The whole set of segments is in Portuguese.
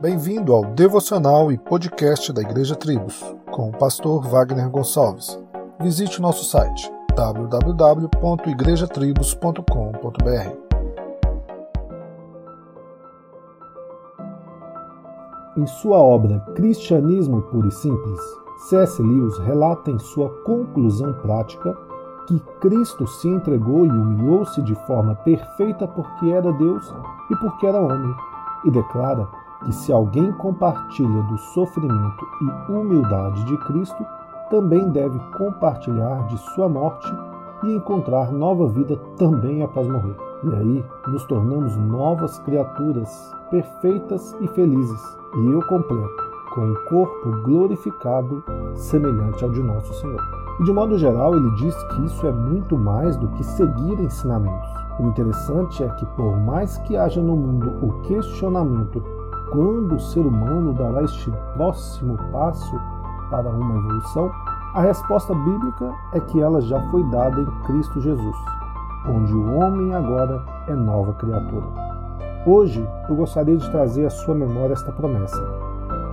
Bem-vindo ao devocional e podcast da Igreja Tribos, com o pastor Wagner Gonçalves. Visite o nosso site www.igrejatribos.com.br. Em sua obra Cristianismo Puro e Simples, C.S. Lewis relata em sua conclusão prática que Cristo se entregou e humilhou-se de forma perfeita porque era Deus e porque era homem, e declara que se alguém compartilha do sofrimento e humildade de Cristo, também deve compartilhar de sua morte e encontrar nova vida também após morrer. E aí nos tornamos novas criaturas, perfeitas e felizes. E eu completo, com o um corpo glorificado, semelhante ao de nosso Senhor. E de modo geral, ele diz que isso é muito mais do que seguir ensinamentos. O interessante é que, por mais que haja no mundo o questionamento quando o ser humano dará este próximo passo para uma evolução, a resposta bíblica é que ela já foi dada em Cristo Jesus, onde o homem agora é nova criatura. Hoje eu gostaria de trazer à sua memória esta promessa,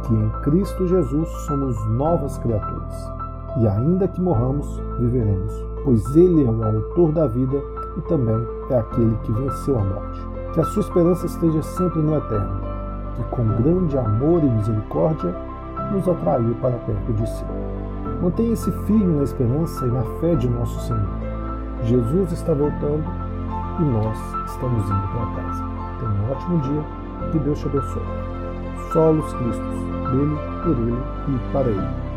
que em Cristo Jesus somos novas criaturas, e ainda que morramos, viveremos, pois Ele é o autor da vida e também é aquele que venceu a morte. Que a sua esperança esteja sempre no eterno, que com grande amor e misericórdia nos atraiu para perto de si. Mantenha-se firme na esperança e na fé de nosso Senhor. Jesus está voltando e nós estamos indo para casa. Tenha um ótimo dia, que Deus te abençoe. Solos Cristos, dele, por ele e para ele.